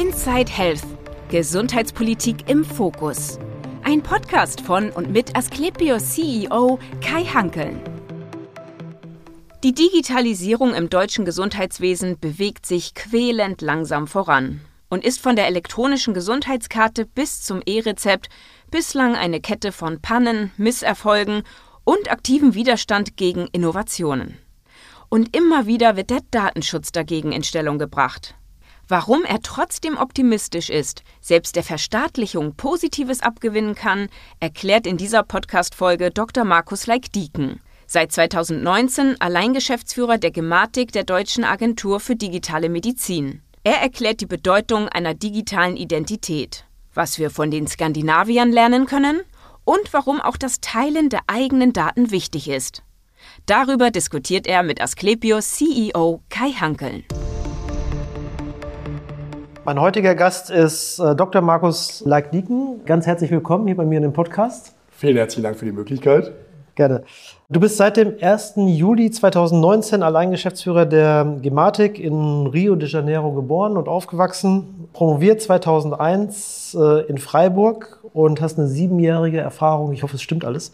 Inside Health. Gesundheitspolitik im Fokus. Ein Podcast von und mit Asklepios CEO Kai Hankeln. Die Digitalisierung im deutschen Gesundheitswesen bewegt sich quälend langsam voran und ist von der elektronischen Gesundheitskarte bis zum E-Rezept bislang eine Kette von Pannen, Misserfolgen und aktivem Widerstand gegen Innovationen. Und immer wieder wird der Datenschutz dagegen in Stellung gebracht. Warum er trotzdem optimistisch ist, selbst der Verstaatlichung Positives abgewinnen kann, erklärt in dieser Podcast-Folge Dr. Markus Leik-Dieken. Seit 2019 Alleingeschäftsführer der Gematik der Deutschen Agentur für digitale Medizin. Er erklärt die Bedeutung einer digitalen Identität, was wir von den Skandinaviern lernen können und warum auch das Teilen der eigenen Daten wichtig ist. Darüber diskutiert er mit Asklepios CEO Kai Hankeln. Mein heutiger Gast ist äh, Dr. Markus Leikniken. Ganz herzlich willkommen hier bei mir in dem Podcast. Vielen herzlichen Dank für die Möglichkeit. Gerne. Du bist seit dem 1. Juli 2019 Alleingeschäftsführer der Gematik in Rio de Janeiro geboren und aufgewachsen, promoviert 2001 äh, in Freiburg und hast eine siebenjährige Erfahrung, ich hoffe, es stimmt alles,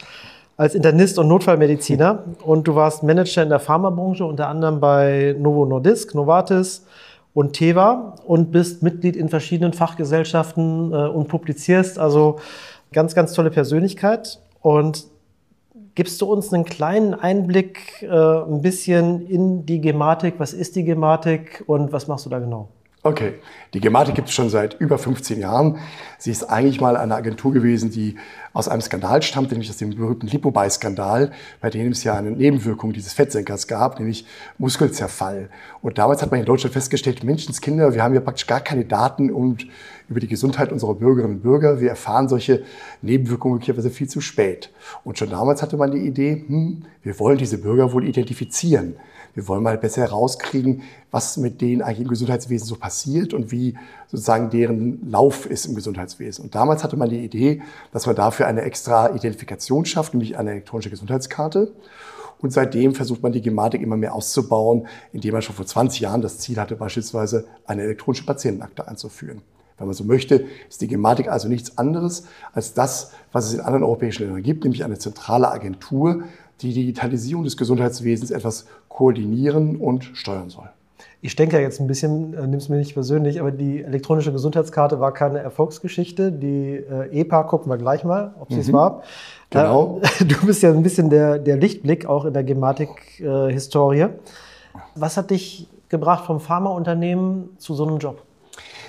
als Internist und Notfallmediziner. Und du warst Manager in der Pharmabranche, unter anderem bei Novo Nordisk, Novartis, und Teva und bist Mitglied in verschiedenen Fachgesellschaften äh, und publizierst. Also ganz, ganz tolle Persönlichkeit. Und gibst du uns einen kleinen Einblick äh, ein bisschen in die Gematik? Was ist die Gematik und was machst du da genau? Okay, die Gematik gibt es schon seit über 15 Jahren. Sie ist eigentlich mal eine Agentur gewesen, die aus einem Skandal stammt, nämlich aus dem berühmten Lipobuy-Skandal, bei dem es ja eine Nebenwirkung dieses Fettsenkers gab, nämlich Muskelzerfall. Und damals hat man in Deutschland festgestellt, Menschenskinder, wir haben ja praktisch gar keine Daten und über die Gesundheit unserer Bürgerinnen und Bürger. Wir erfahren solche Nebenwirkungen möglicherweise viel zu spät. Und schon damals hatte man die Idee, hm, wir wollen diese Bürger wohl identifizieren. Wir wollen mal besser herauskriegen, was mit denen eigentlich im Gesundheitswesen so passiert und wie sozusagen deren Lauf ist im Gesundheitswesen. Und damals hatte man die Idee, dass man dafür eine extra Identifikation schafft, nämlich eine elektronische Gesundheitskarte. Und seitdem versucht man die Gematik immer mehr auszubauen, indem man schon vor 20 Jahren das Ziel hatte, beispielsweise eine elektronische Patientenakte einzuführen. Wenn man so möchte, ist die Gematik also nichts anderes als das, was es in anderen europäischen Ländern gibt, nämlich eine zentrale Agentur, die Digitalisierung des Gesundheitswesens etwas koordinieren und steuern soll. Ich denke ja jetzt ein bisschen, äh, nimm es mir nicht persönlich, aber die elektronische Gesundheitskarte war keine Erfolgsgeschichte. Die äh, EPA gucken wir gleich mal, ob sie es mhm. war. Genau. Äh, du bist ja ein bisschen der, der Lichtblick auch in der Gematik-Historie. Was hat dich gebracht vom Pharmaunternehmen zu so einem Job?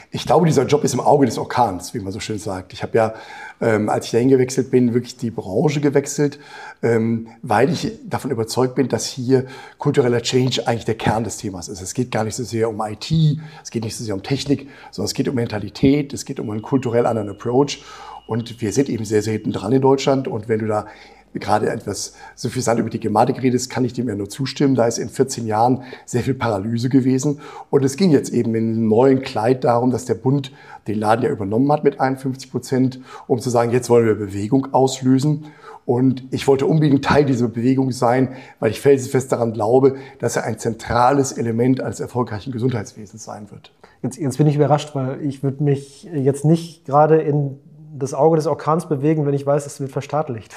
Ich glaube, dieser Job ist im Auge des Orkans, wie man so schön sagt. Ich habe ja, ähm, als ich dahin gewechselt bin, wirklich die Branche gewechselt, ähm, weil ich davon überzeugt bin, dass hier kultureller Change eigentlich der Kern des Themas ist. Es geht gar nicht so sehr um IT, es geht nicht so sehr um Technik, sondern es geht um Mentalität, es geht um einen kulturell anderen Approach. Und wir sind eben sehr, sehr hinten dran in Deutschland. Und wenn du da gerade etwas so suffisant über die Gematik redest, kann ich dem ja nur zustimmen. Da ist in 14 Jahren sehr viel Paralyse gewesen. Und es ging jetzt eben in einem neuen Kleid darum, dass der Bund den Laden ja übernommen hat mit 51 Prozent, um zu sagen, jetzt wollen wir Bewegung auslösen. Und ich wollte unbedingt Teil dieser Bewegung sein, weil ich felsenfest daran glaube, dass er ein zentrales Element eines erfolgreichen Gesundheitswesens sein wird. Jetzt, jetzt bin ich überrascht, weil ich würde mich jetzt nicht gerade in das Auge des Orkans bewegen, wenn ich weiß, es wird verstaatlicht.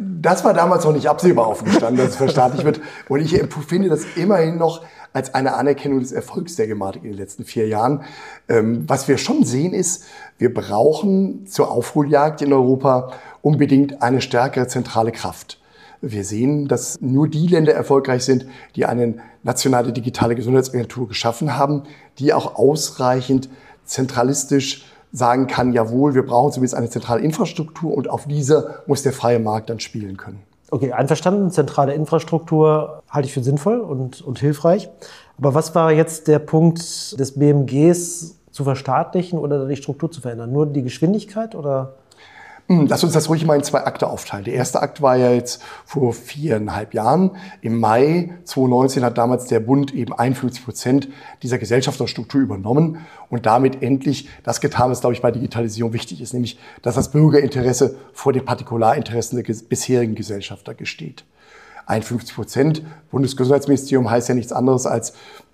Das war damals noch nicht absehbar aufgestanden, dass es verstaatlicht wird. Und ich finde das immerhin noch als eine Anerkennung des Erfolgs der Gematik in den letzten vier Jahren. Ähm, was wir schon sehen ist, wir brauchen zur Aufholjagd in Europa unbedingt eine stärkere zentrale Kraft. Wir sehen, dass nur die Länder erfolgreich sind, die eine nationale digitale Gesundheitsagentur geschaffen haben, die auch ausreichend zentralistisch sagen kann, jawohl, wir brauchen zumindest eine zentrale Infrastruktur und auf dieser muss der freie Markt dann spielen können. Okay, einverstanden. Zentrale Infrastruktur halte ich für sinnvoll und, und hilfreich. Aber was war jetzt der Punkt des BMGs zu verstaatlichen oder die Struktur zu verändern? Nur die Geschwindigkeit oder? Hm, lass uns das ruhig mal in zwei Akte aufteilen. Der erste Akt war ja jetzt vor viereinhalb Jahren. Im Mai 2019 hat damals der Bund eben 51 Prozent dieser Gesellschafterstruktur übernommen und damit endlich das getan, was, glaube ich, bei Digitalisierung wichtig ist, nämlich, dass das Bürgerinteresse vor den Partikularinteressen der bisherigen Gesellschafter gesteht. 51 Prozent Bundesgesundheitsministerium heißt ja nichts anderes als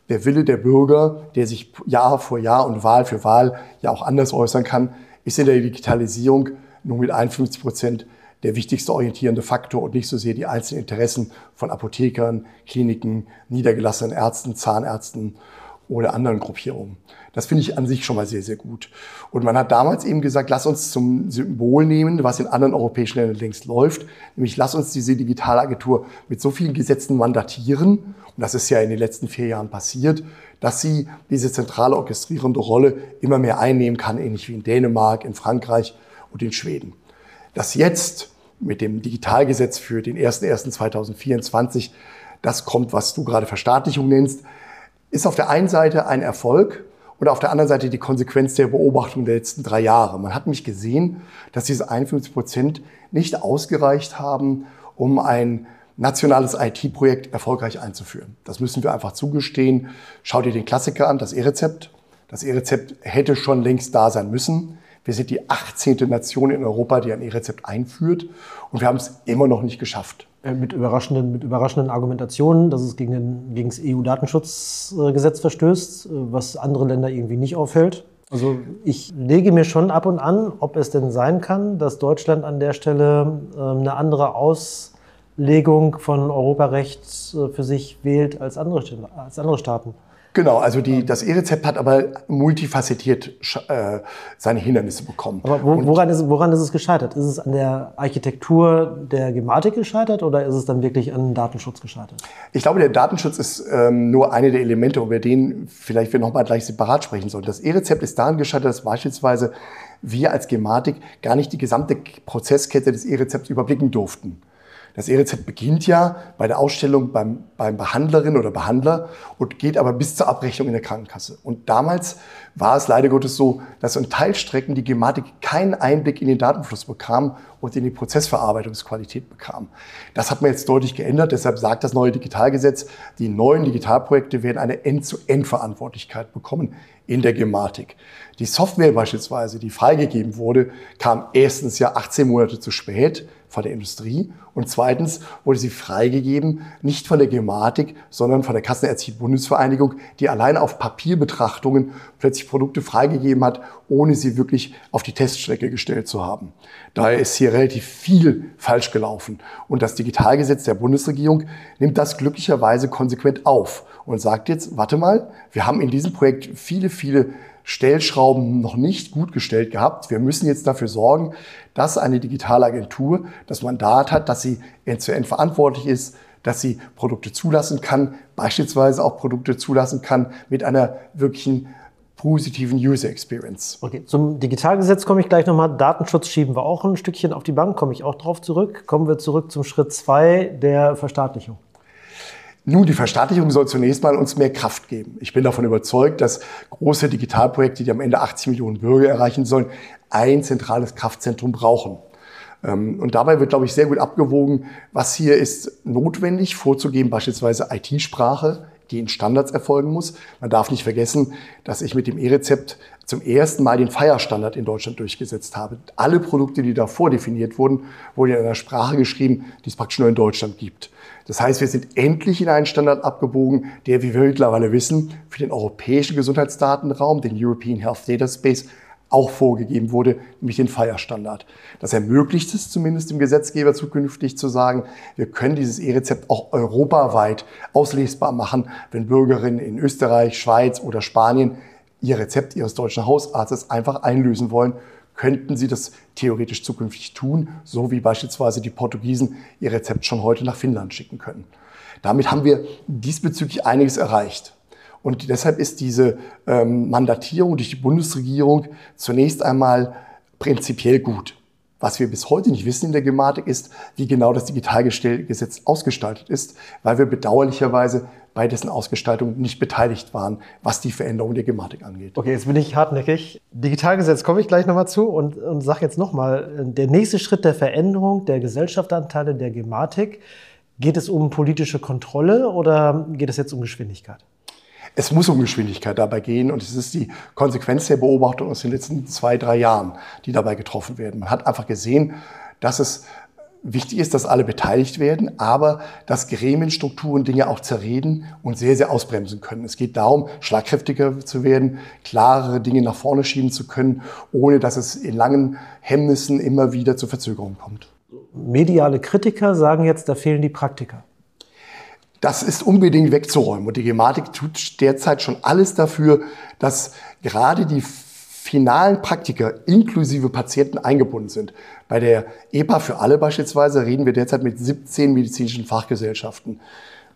der Wille der Bürger, der sich Jahr vor Jahr und Wahl für Wahl ja auch anders äußern kann, ist in der Digitalisierung nur mit 51 Prozent der wichtigste orientierende Faktor und nicht so sehr die einzelnen Interessen von Apothekern, Kliniken, niedergelassenen Ärzten, Zahnärzten oder anderen Gruppierungen. Das finde ich an sich schon mal sehr, sehr gut. Und man hat damals eben gesagt, lass uns zum Symbol nehmen, was in anderen europäischen Ländern längst läuft, nämlich lass uns diese Digitalagentur mit so vielen Gesetzen mandatieren, und das ist ja in den letzten vier Jahren passiert, dass sie diese zentrale orchestrierende Rolle immer mehr einnehmen kann, ähnlich wie in Dänemark, in Frankreich und in Schweden. Dass jetzt mit dem Digitalgesetz für den 01.01.2024 das kommt, was du gerade Verstaatlichung nennst, ist auf der einen Seite ein Erfolg und auf der anderen Seite die Konsequenz der Beobachtung der letzten drei Jahre. Man hat mich gesehen, dass diese 51 Prozent nicht ausgereicht haben, um ein nationales IT-Projekt erfolgreich einzuführen. Das müssen wir einfach zugestehen. Schau dir den Klassiker an, das E-Rezept. Das E-Rezept hätte schon längst da sein müssen. Wir sind die 18. Nation in Europa, die ein E-Rezept einführt. Und wir haben es immer noch nicht geschafft. Äh, mit überraschenden, mit überraschenden Argumentationen, dass es gegen, den, gegen das EU-Datenschutzgesetz verstößt, äh, was andere Länder irgendwie nicht aufhält. Also ich lege mir schon ab und an, ob es denn sein kann, dass Deutschland an der Stelle äh, eine andere Auslegung von Europarecht für sich wählt als andere, als andere Staaten. Genau, also die, das E-Rezept hat aber multifacettiert äh, seine Hindernisse bekommen. Aber wo, woran, ist, woran ist es gescheitert? Ist es an der Architektur der Gematik gescheitert oder ist es dann wirklich an Datenschutz gescheitert? Ich glaube, der Datenschutz ist ähm, nur eine der Elemente, über den vielleicht wir nochmal gleich separat sprechen sollen. Das E-Rezept ist daran gescheitert, dass beispielsweise wir als Gematik gar nicht die gesamte Prozesskette des E-Rezepts überblicken durften. Das E-Rezept beginnt ja bei der Ausstellung beim, beim Behandlerin oder Behandler und geht aber bis zur Abrechnung in der Krankenkasse. Und damals war es leider Gottes so, dass in Teilstrecken die Gematik keinen Einblick in den Datenfluss bekam und in die Prozessverarbeitungsqualität bekam. Das hat man jetzt deutlich geändert. Deshalb sagt das neue Digitalgesetz, die neuen Digitalprojekte werden eine End-zu-End-Verantwortlichkeit bekommen in der Gematik. Die Software beispielsweise, die freigegeben wurde, kam erstens ja 18 Monate zu spät von der Industrie und zweitens wurde sie freigegeben, nicht von der Gematik, sondern von der Kassenärztlichen Bundesvereinigung, die allein auf Papierbetrachtungen plötzlich Produkte freigegeben hat, ohne sie wirklich auf die Teststrecke gestellt zu haben. Daher ist hier relativ viel falsch gelaufen. Und das Digitalgesetz der Bundesregierung nimmt das glücklicherweise konsequent auf und sagt jetzt, warte mal, wir haben in diesem Projekt viele, viele Stellschrauben noch nicht gut gestellt gehabt. Wir müssen jetzt dafür sorgen, dass eine digitale Agentur das Mandat hat, dass sie end-zu-end verantwortlich ist, dass sie Produkte zulassen kann, beispielsweise auch Produkte zulassen kann mit einer wirklichen positiven User Experience. Okay, zum Digitalgesetz komme ich gleich nochmal. Datenschutz schieben wir auch ein Stückchen auf die Bank, komme ich auch drauf zurück. Kommen wir zurück zum Schritt zwei der Verstaatlichung. Nun, die Verstaatlichung soll zunächst mal uns mehr Kraft geben. Ich bin davon überzeugt, dass große Digitalprojekte, die am Ende 80 Millionen Bürger erreichen sollen, ein zentrales Kraftzentrum brauchen. Ähm, und dabei wird, glaube ich, sehr gut abgewogen, was hier ist notwendig vorzugeben, beispielsweise IT-Sprache, die in Standards erfolgen muss. Man darf nicht vergessen, dass ich mit dem E-Rezept zum ersten Mal den Feierstandard in Deutschland durchgesetzt habe. Alle Produkte, die davor definiert wurden, wurden in einer Sprache geschrieben, die es praktisch nur in Deutschland gibt. Das heißt, wir sind endlich in einen Standard abgebogen, der, wie wir mittlerweile wissen, für den europäischen Gesundheitsdatenraum, den European Health Data Space, auch vorgegeben wurde, nämlich den Feierstandard. Das ermöglicht es zumindest dem Gesetzgeber zukünftig zu sagen, wir können dieses E-Rezept auch europaweit auslesbar machen, wenn Bürgerinnen in Österreich, Schweiz oder Spanien ihr Rezept ihres deutschen Hausarztes einfach einlösen wollen könnten sie das theoretisch zukünftig tun, so wie beispielsweise die Portugiesen ihr Rezept schon heute nach Finnland schicken können. Damit haben wir diesbezüglich einiges erreicht. Und deshalb ist diese ähm, Mandatierung durch die Bundesregierung zunächst einmal prinzipiell gut. Was wir bis heute nicht wissen in der Gematik ist, wie genau das Digitalgesetz ausgestaltet ist, weil wir bedauerlicherweise bei dessen Ausgestaltung nicht beteiligt waren, was die Veränderung der Gematik angeht. Okay, jetzt bin ich hartnäckig. Digitalgesetz komme ich gleich nochmal zu und, und sage jetzt nochmal, der nächste Schritt der Veränderung der Gesellschaftsanteile der Gematik, geht es um politische Kontrolle oder geht es jetzt um Geschwindigkeit? Es muss um Geschwindigkeit dabei gehen und es ist die Konsequenz der Beobachtung aus den letzten zwei, drei Jahren, die dabei getroffen werden. Man hat einfach gesehen, dass es wichtig ist, dass alle beteiligt werden, aber dass Gremienstrukturen Dinge auch zerreden und sehr, sehr ausbremsen können. Es geht darum, schlagkräftiger zu werden, klarere Dinge nach vorne schieben zu können, ohne dass es in langen Hemmnissen immer wieder zu Verzögerungen kommt. Mediale Kritiker sagen jetzt, da fehlen die Praktiker. Das ist unbedingt wegzuräumen. Und die Gematik tut derzeit schon alles dafür, dass gerade die finalen Praktiker inklusive Patienten eingebunden sind. Bei der EPA für alle beispielsweise reden wir derzeit mit 17 medizinischen Fachgesellschaften.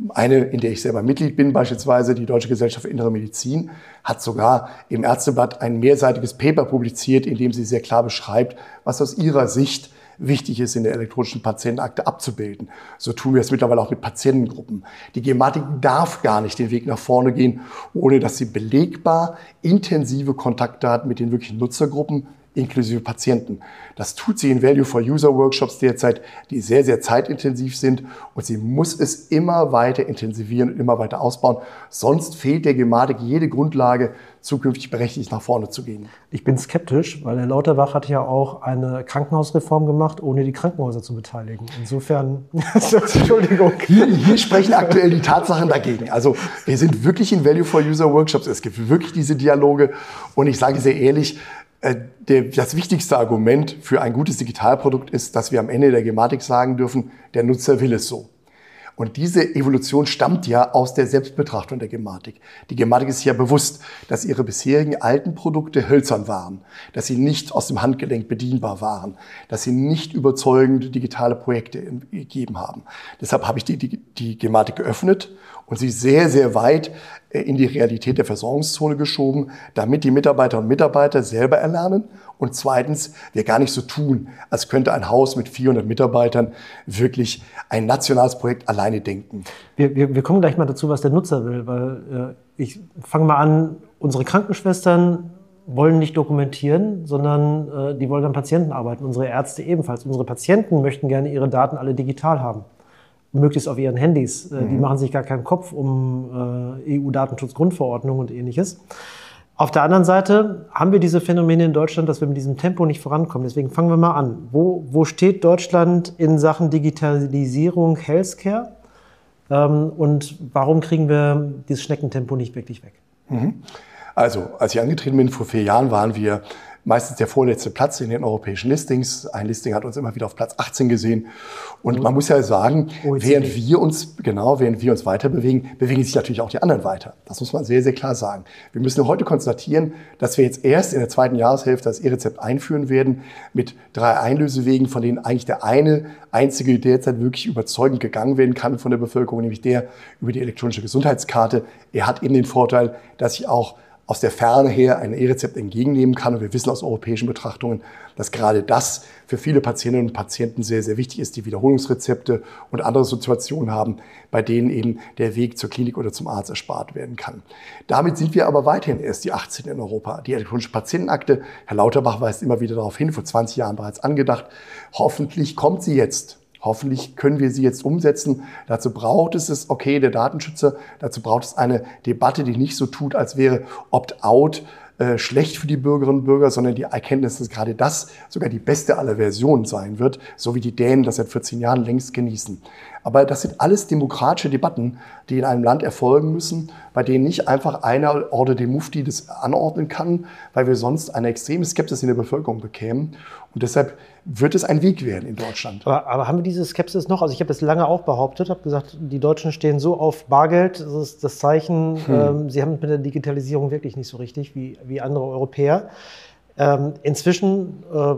Eine, in der ich selber Mitglied bin, beispielsweise die Deutsche Gesellschaft für Innere Medizin, hat sogar im Ärzteblatt ein mehrseitiges Paper publiziert, in dem sie sehr klar beschreibt, was aus ihrer Sicht wichtig ist, in der elektronischen Patientenakte abzubilden. So tun wir es mittlerweile auch mit Patientengruppen. Die Gematik darf gar nicht den Weg nach vorne gehen, ohne dass sie belegbar intensive Kontaktdaten mit den wirklichen Nutzergruppen inklusive Patienten. Das tut sie in Value for User Workshops derzeit, die sehr, sehr zeitintensiv sind und sie muss es immer weiter intensivieren und immer weiter ausbauen. Sonst fehlt der Gematik jede Grundlage, zukünftig berechtigt nach vorne zu gehen. Ich bin skeptisch, weil Herr Lauterbach hat ja auch eine Krankenhausreform gemacht, ohne die Krankenhäuser zu beteiligen. Insofern, Entschuldigung. Hier, hier sprechen aktuell die Tatsachen dagegen. Also wir sind wirklich in Value for User Workshops. Es gibt wirklich diese Dialoge und ich sage sehr ehrlich, das wichtigste Argument für ein gutes Digitalprodukt ist, dass wir am Ende der Gematik sagen dürfen, der Nutzer will es so. Und diese Evolution stammt ja aus der Selbstbetrachtung der Gematik. Die Gematik ist ja bewusst, dass ihre bisherigen alten Produkte hölzern waren, dass sie nicht aus dem Handgelenk bedienbar waren, dass sie nicht überzeugende digitale Projekte gegeben haben. Deshalb habe ich die, die, die Gematik geöffnet und sie sehr, sehr weit äh, in die Realität der Versorgungszone geschoben, damit die Mitarbeiterinnen und Mitarbeiter selber erlernen und zweitens wir gar nicht so tun, als könnte ein Haus mit 400 Mitarbeitern wirklich ein nationales Projekt alleine denken. Wir, wir, wir kommen gleich mal dazu, was der Nutzer will, weil äh, ich fange mal an, unsere Krankenschwestern wollen nicht dokumentieren, sondern äh, die wollen an Patienten arbeiten. Unsere Ärzte ebenfalls. Unsere Patienten möchten gerne ihre Daten alle digital haben möglichst auf ihren Handys. Äh, mhm. Die machen sich gar keinen Kopf um äh, EU-Datenschutzgrundverordnung und ähnliches. Auf der anderen Seite haben wir diese Phänomene in Deutschland, dass wir mit diesem Tempo nicht vorankommen. Deswegen fangen wir mal an. Wo, wo steht Deutschland in Sachen Digitalisierung, Healthcare? Ähm, und warum kriegen wir dieses Schneckentempo nicht wirklich weg? Mhm. Also, als ich angetreten bin vor vier Jahren, waren wir meistens der vorletzte Platz in den europäischen Listings. Ein Listing hat uns immer wieder auf Platz 18 gesehen. Und man muss ja sagen, OECD. während wir uns, genau, während wir uns weiter bewegen, bewegen sich natürlich auch die anderen weiter. Das muss man sehr, sehr klar sagen. Wir müssen heute konstatieren, dass wir jetzt erst in der zweiten Jahreshälfte das E-Rezept einführen werden mit drei Einlösewegen, von denen eigentlich der eine einzige derzeit wirklich überzeugend gegangen werden kann von der Bevölkerung, nämlich der über die elektronische Gesundheitskarte. Er hat eben den Vorteil, dass ich auch aus der Ferne her ein E-Rezept entgegennehmen kann. Und wir wissen aus europäischen Betrachtungen, dass gerade das für viele Patientinnen und Patienten sehr, sehr wichtig ist, die Wiederholungsrezepte und andere Situationen haben, bei denen eben der Weg zur Klinik oder zum Arzt erspart werden kann. Damit sind wir aber weiterhin erst die 18 in Europa. Die elektronische Patientenakte, Herr Lauterbach weist immer wieder darauf hin, vor 20 Jahren bereits angedacht. Hoffentlich kommt sie jetzt Hoffentlich können wir sie jetzt umsetzen. Dazu braucht es es, okay, der Datenschützer, dazu braucht es eine Debatte, die nicht so tut, als wäre Opt-out äh, schlecht für die Bürgerinnen und Bürger, sondern die Erkenntnis, dass gerade das sogar die beste aller Versionen sein wird, so wie die Dänen das seit 14 Jahren längst genießen. Aber das sind alles demokratische Debatten, die in einem Land erfolgen müssen, bei denen nicht einfach einer Order de Mufti das anordnen kann, weil wir sonst eine extreme Skepsis in der Bevölkerung bekämen. Und deshalb wird es ein Weg werden in Deutschland. Aber, aber haben wir diese Skepsis noch? Also ich habe das lange auch behauptet, habe gesagt, die Deutschen stehen so auf Bargeld, das ist das Zeichen, hm. ähm, sie haben mit der Digitalisierung wirklich nicht so richtig wie, wie andere Europäer. Ähm, inzwischen äh,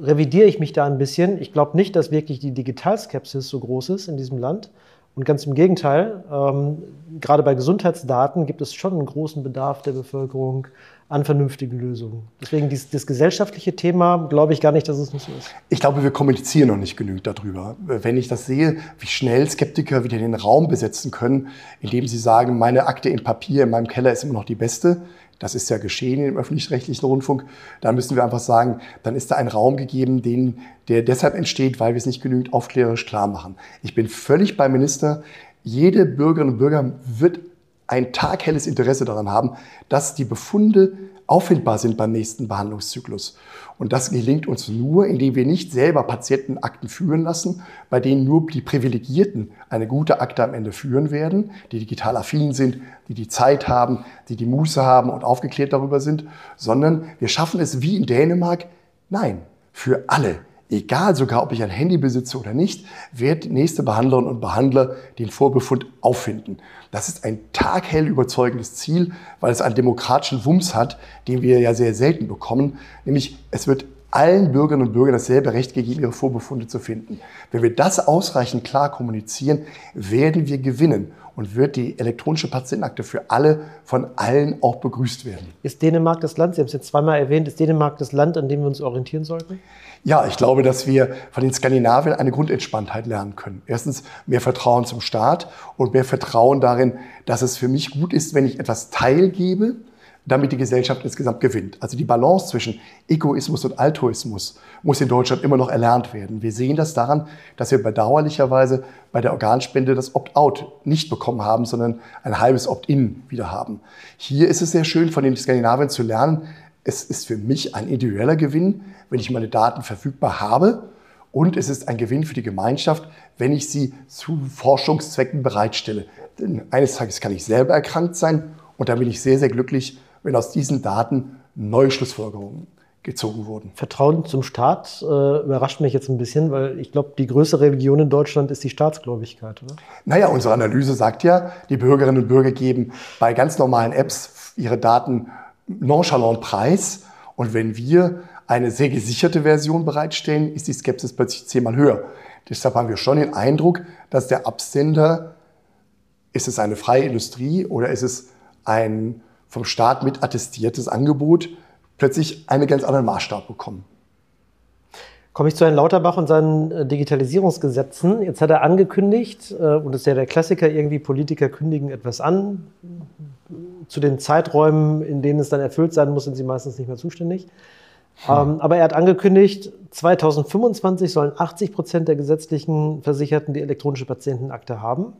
revidiere ich mich da ein bisschen. Ich glaube nicht, dass wirklich die Digitalskepsis so groß ist in diesem Land. Und ganz im Gegenteil, ähm, gerade bei Gesundheitsdaten gibt es schon einen großen Bedarf der Bevölkerung an vernünftigen Lösungen. Deswegen dieses, das gesellschaftliche Thema glaube ich gar nicht, dass es nicht so ist. Ich glaube, wir kommunizieren noch nicht genügend darüber. Wenn ich das sehe, wie schnell Skeptiker wieder den Raum besetzen können, indem sie sagen, meine Akte in Papier in meinem Keller ist immer noch die beste, das ist ja geschehen im öffentlich-rechtlichen Rundfunk. Da müssen wir einfach sagen, dann ist da ein Raum gegeben, den, der deshalb entsteht, weil wir es nicht genügend aufklärerisch klar machen. Ich bin völlig beim Minister. Jede Bürgerin und Bürger wird ein taghelles Interesse daran haben, dass die Befunde auffindbar sind beim nächsten Behandlungszyklus. Und das gelingt uns nur, indem wir nicht selber Patientenakten führen lassen, bei denen nur die Privilegierten eine gute Akte am Ende führen werden, die digital affin sind, die die Zeit haben, die die Muße haben und aufgeklärt darüber sind, sondern wir schaffen es wie in Dänemark, nein, für alle egal sogar, ob ich ein Handy besitze oder nicht, wird nächste Behandlerin und Behandler den Vorbefund auffinden. Das ist ein taghell überzeugendes Ziel, weil es einen demokratischen Wumms hat, den wir ja sehr selten bekommen, nämlich es wird allen Bürgerinnen und Bürgern dasselbe Recht gegeben, ihre Vorbefunde zu finden. Wenn wir das ausreichend klar kommunizieren, werden wir gewinnen und wird die elektronische Patientenakte für alle von allen auch begrüßt werden. Ist Dänemark das Land, Sie haben es jetzt zweimal erwähnt, ist Dänemark das Land, an dem wir uns orientieren sollten? Ja, ich glaube, dass wir von den Skandinaviern eine Grundentspanntheit lernen können. Erstens mehr Vertrauen zum Staat und mehr Vertrauen darin, dass es für mich gut ist, wenn ich etwas teilgebe, damit die Gesellschaft insgesamt gewinnt. Also die Balance zwischen Egoismus und Altruismus muss in Deutschland immer noch erlernt werden. Wir sehen das daran, dass wir bedauerlicherweise bei der Organspende das Opt-out nicht bekommen haben, sondern ein halbes Opt-in wieder haben. Hier ist es sehr schön, von den Skandinaviern zu lernen. Es ist für mich ein individueller Gewinn, wenn ich meine Daten verfügbar habe. Und es ist ein Gewinn für die Gemeinschaft, wenn ich sie zu Forschungszwecken bereitstelle. Denn eines Tages kann ich selber erkrankt sein und dann bin ich sehr, sehr glücklich, wenn aus diesen Daten neue Schlussfolgerungen gezogen wurden. Vertrauen zum Staat äh, überrascht mich jetzt ein bisschen, weil ich glaube, die größte Religion in Deutschland ist die Staatsgläubigkeit, oder? Naja, unsere Analyse sagt ja, die Bürgerinnen und Bürger geben bei ganz normalen Apps ihre Daten nonchalant preis. Und wenn wir eine sehr gesicherte Version bereitstellen, ist die Skepsis plötzlich zehnmal höher. Deshalb haben wir schon den Eindruck, dass der Absender, ist es eine freie Industrie oder ist es ein vom Staat mit attestiertes Angebot plötzlich einen ganz anderen Maßstab bekommen. Komme ich zu Herrn Lauterbach und seinen äh, Digitalisierungsgesetzen. Jetzt hat er angekündigt, äh, und das ist ja der Klassiker, irgendwie Politiker kündigen etwas an. Zu den Zeiträumen, in denen es dann erfüllt sein muss, sind sie meistens nicht mehr zuständig. Hm. aber er hat angekündigt, 2025 sollen 80 Prozent der gesetzlichen Versicherten die elektronische Patientenakte haben.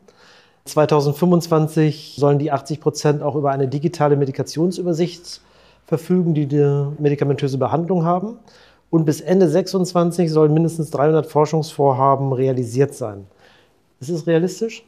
2025 sollen die 80 Prozent auch über eine digitale Medikationsübersicht verfügen, die die medikamentöse Behandlung haben. Und bis Ende 2026 sollen mindestens 300 Forschungsvorhaben realisiert sein. Ist es realistisch?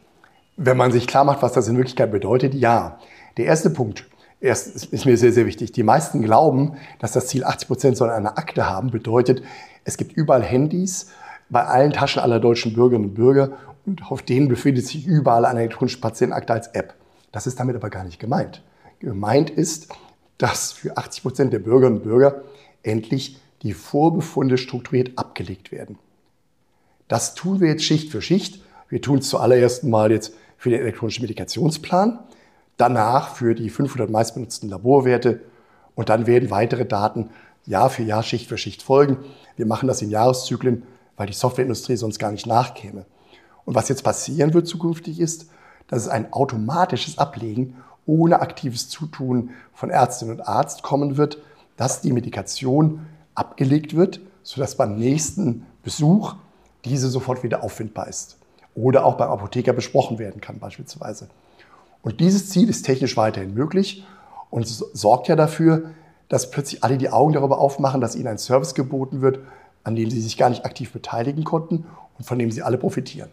Wenn man sich klar macht, was das in Wirklichkeit bedeutet, ja. Der erste Punkt erst, ist mir sehr, sehr wichtig. Die meisten glauben, dass das Ziel 80 Prozent sollen eine Akte haben, bedeutet, es gibt überall Handys bei allen Taschen aller deutschen Bürgerinnen und Bürger und auf denen befindet sich überall eine elektronische Patientenakte als App. Das ist damit aber gar nicht gemeint. Gemeint ist, dass für 80 Prozent der Bürgerinnen und Bürger endlich die Vorbefunde strukturiert abgelegt werden. Das tun wir jetzt Schicht für Schicht. Wir tun es zuallererst mal jetzt für den elektronischen Medikationsplan, danach für die 500 meistbenutzten Laborwerte und dann werden weitere Daten Jahr für Jahr, Schicht für Schicht folgen. Wir machen das in Jahreszyklen, weil die Softwareindustrie sonst gar nicht nachkäme. Und was jetzt passieren wird zukünftig ist, dass es ein automatisches Ablegen ohne aktives Zutun von Ärztin und Arzt kommen wird, dass die Medikation abgelegt wird, sodass beim nächsten Besuch diese sofort wieder auffindbar ist. Oder auch beim Apotheker besprochen werden kann beispielsweise. Und dieses Ziel ist technisch weiterhin möglich und sorgt ja dafür, dass plötzlich alle die Augen darüber aufmachen, dass ihnen ein Service geboten wird, an dem sie sich gar nicht aktiv beteiligen konnten und von dem sie alle profitieren.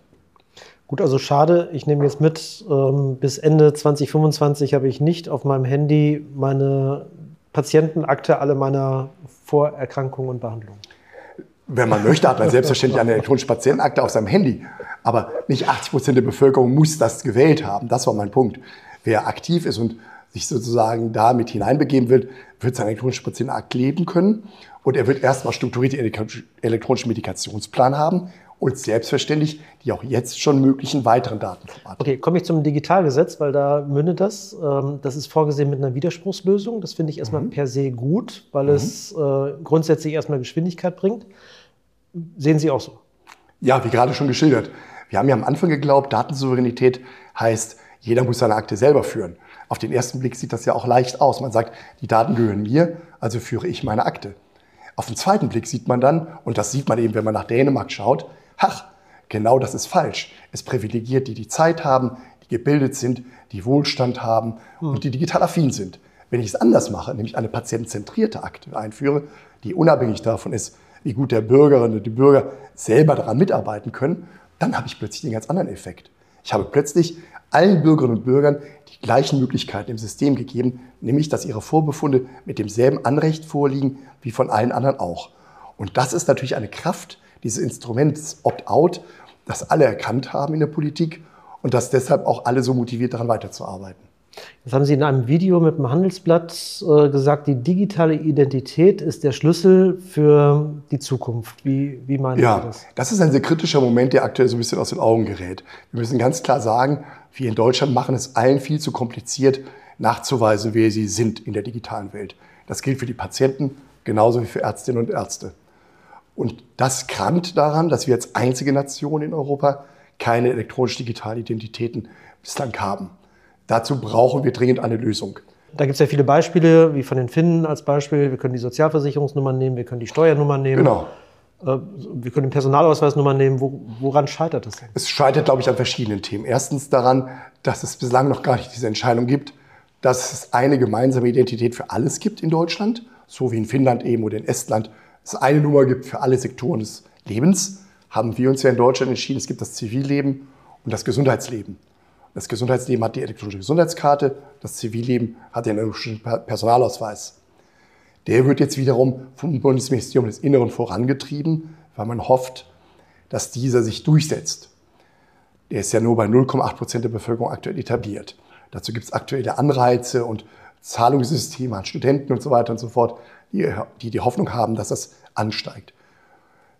Gut, also schade, ich nehme jetzt mit, ähm, bis Ende 2025 habe ich nicht auf meinem Handy meine Patientenakte alle meiner Vorerkrankungen und Behandlungen. Wenn man möchte, hat man selbstverständlich eine elektronische Patientenakte auf seinem Handy. Aber nicht 80 Prozent der Bevölkerung muss das gewählt haben. Das war mein Punkt. Wer aktiv ist und sich sozusagen da mit hineinbegeben wird, wird seinen elektronischen Patientenakt leben können. Und er wird erstmal strukturiert den elektronischen Medikationsplan haben und selbstverständlich die auch jetzt schon möglichen weiteren Datenformate. Okay, komme ich zum Digitalgesetz, weil da mündet das. Ähm, das ist vorgesehen mit einer Widerspruchslösung. Das finde ich erstmal mhm. per se gut, weil mhm. es äh, grundsätzlich erstmal Geschwindigkeit bringt. Sehen Sie auch so? Ja, wie gerade schon geschildert. Wir haben ja am Anfang geglaubt, Datensouveränität heißt, jeder muss seine Akte selber führen. Auf den ersten Blick sieht das ja auch leicht aus. Man sagt, die Daten gehören mir, also führe ich meine Akte. Auf den zweiten Blick sieht man dann, und das sieht man eben, wenn man nach Dänemark schaut, ach, genau das ist falsch. Es privilegiert die, die Zeit haben, die gebildet sind, die Wohlstand haben hm. und die digital affin sind. Wenn ich es anders mache, nämlich eine patientenzentrierte Akte einführe, die unabhängig davon ist, wie gut der Bürgerin und die Bürger selber daran mitarbeiten können, dann habe ich plötzlich einen ganz anderen Effekt. Ich habe plötzlich allen Bürgerinnen und Bürgern die gleichen Möglichkeiten im System gegeben, nämlich dass ihre Vorbefunde mit demselben Anrecht vorliegen wie von allen anderen auch. Und das ist natürlich eine Kraft dieses Instruments Opt-out, das alle erkannt haben in der Politik und dass deshalb auch alle so motiviert daran weiterzuarbeiten. Das haben Sie in einem Video mit dem Handelsblatt äh, gesagt, die digitale Identität ist der Schlüssel für die Zukunft. Wie, wie meinen ja, Sie das? Das ist ein sehr kritischer Moment, der aktuell so ein bisschen aus den Augen gerät. Wir müssen ganz klar sagen, wir in Deutschland machen es allen viel zu kompliziert, nachzuweisen, wer sie sind in der digitalen Welt. Das gilt für die Patienten genauso wie für Ärztinnen und Ärzte. Und das krankt daran, dass wir als einzige Nation in Europa keine elektronisch-digitalen Identitäten bislang haben. Dazu brauchen wir dringend eine Lösung. Da gibt es ja viele Beispiele, wie von den Finnen als Beispiel. Wir können die Sozialversicherungsnummer nehmen, wir können die Steuernummer nehmen. Genau. Äh, wir können die Personalausweisnummer nehmen. woran scheitert das denn? Es scheitert, glaube ich, an verschiedenen Themen. Erstens daran, dass es bislang noch gar nicht diese Entscheidung gibt, dass es eine gemeinsame Identität für alles gibt in Deutschland, so wie in Finnland eben oder in Estland es eine Nummer gibt für alle Sektoren des Lebens, haben wir uns ja in Deutschland entschieden, es gibt das Zivilleben und das Gesundheitsleben. Das Gesundheitsleben hat die elektronische Gesundheitskarte, das Zivilleben hat den elektronischen Personalausweis. Der wird jetzt wiederum vom Bundesministerium des Inneren vorangetrieben, weil man hofft, dass dieser sich durchsetzt. Der ist ja nur bei 0,8 Prozent der Bevölkerung aktuell etabliert. Dazu gibt es aktuelle Anreize und Zahlungssysteme an Studenten und so weiter und so fort, die die, Hoffnung haben, dass das ansteigt.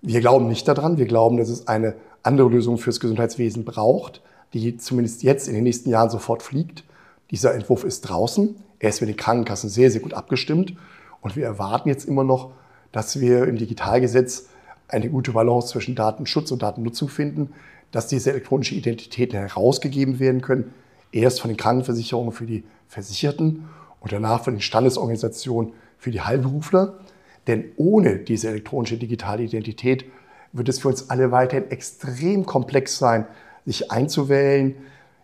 Wir glauben nicht daran. Wir glauben, dass es eine andere Lösung fürs Gesundheitswesen braucht die zumindest jetzt in den nächsten Jahren sofort fliegt. Dieser Entwurf ist draußen. Er ist mit den Krankenkassen sehr, sehr gut abgestimmt. Und wir erwarten jetzt immer noch, dass wir im Digitalgesetz eine gute Balance zwischen Datenschutz und Datennutzung finden, dass diese elektronischen Identitäten herausgegeben werden können. Erst von den Krankenversicherungen für die Versicherten und danach von den Standesorganisationen für die Heilberufler. Denn ohne diese elektronische digitale Identität wird es für uns alle weiterhin extrem komplex sein, sich einzuwählen.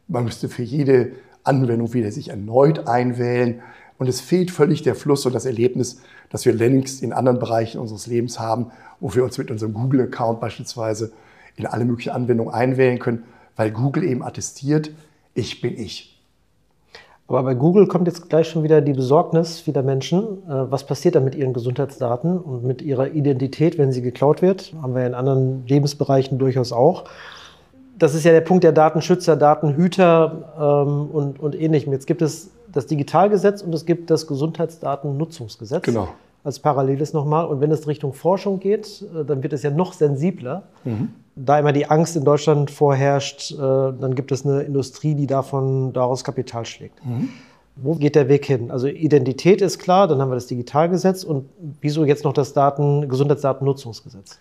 Man müsste für jede Anwendung wieder sich erneut einwählen. Und es fehlt völlig der Fluss und das Erlebnis, das wir längst in anderen Bereichen unseres Lebens haben, wo wir uns mit unserem Google-Account beispielsweise in alle möglichen Anwendungen einwählen können, weil Google eben attestiert, ich bin ich. Aber bei Google kommt jetzt gleich schon wieder die Besorgnis vieler Menschen. Äh, was passiert da mit ihren Gesundheitsdaten und mit ihrer Identität, wenn sie geklaut wird? Haben wir in anderen Lebensbereichen durchaus auch das ist ja der Punkt der Datenschützer, Datenhüter ähm, und, und ähnlichem. Jetzt gibt es das Digitalgesetz und es gibt das Gesundheitsdatennutzungsgesetz. Genau. Als paralleles nochmal. Und wenn es Richtung Forschung geht, äh, dann wird es ja noch sensibler. Mhm. Da immer die Angst in Deutschland vorherrscht, äh, dann gibt es eine Industrie, die davon daraus Kapital schlägt. Mhm. Wo geht der Weg hin? Also Identität ist klar, dann haben wir das Digitalgesetz und wieso jetzt noch das Daten, Gesundheitsdatennutzungsgesetz?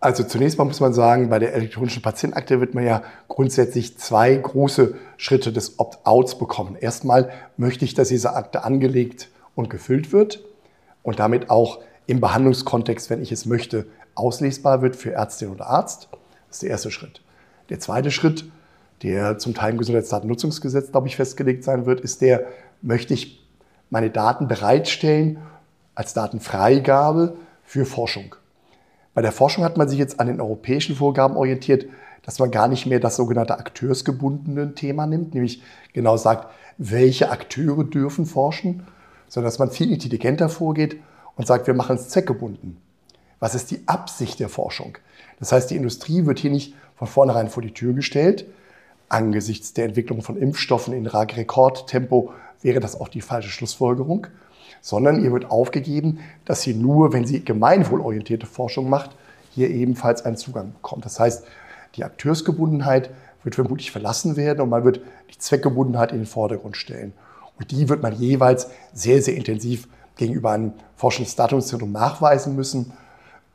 Also zunächst mal muss man sagen, bei der elektronischen Patientenakte wird man ja grundsätzlich zwei große Schritte des Opt-outs bekommen. Erstmal möchte ich, dass diese Akte angelegt und gefüllt wird und damit auch im Behandlungskontext, wenn ich es möchte, auslesbar wird für Ärztin oder Arzt. Das ist der erste Schritt. Der zweite Schritt, der zum Teil im Gesundheitsdatennutzungsgesetz, glaube ich, festgelegt sein wird, ist der, möchte ich meine Daten bereitstellen als Datenfreigabe für Forschung. Bei der Forschung hat man sich jetzt an den europäischen Vorgaben orientiert, dass man gar nicht mehr das sogenannte akteursgebundene Thema nimmt, nämlich genau sagt, welche Akteure dürfen forschen, sondern dass man viel intelligenter vorgeht und sagt, wir machen es zweckgebunden. Was ist die Absicht der Forschung? Das heißt, die Industrie wird hier nicht von vornherein vor die Tür gestellt. Angesichts der Entwicklung von Impfstoffen in Rekordtempo wäre das auch die falsche Schlussfolgerung sondern ihr wird aufgegeben, dass sie nur, wenn sie gemeinwohlorientierte Forschung macht, hier ebenfalls einen Zugang bekommt. Das heißt, die Akteursgebundenheit wird vermutlich verlassen werden und man wird die Zweckgebundenheit in den Vordergrund stellen. Und die wird man jeweils sehr, sehr intensiv gegenüber einem Forschungsdatungszentrum nachweisen müssen,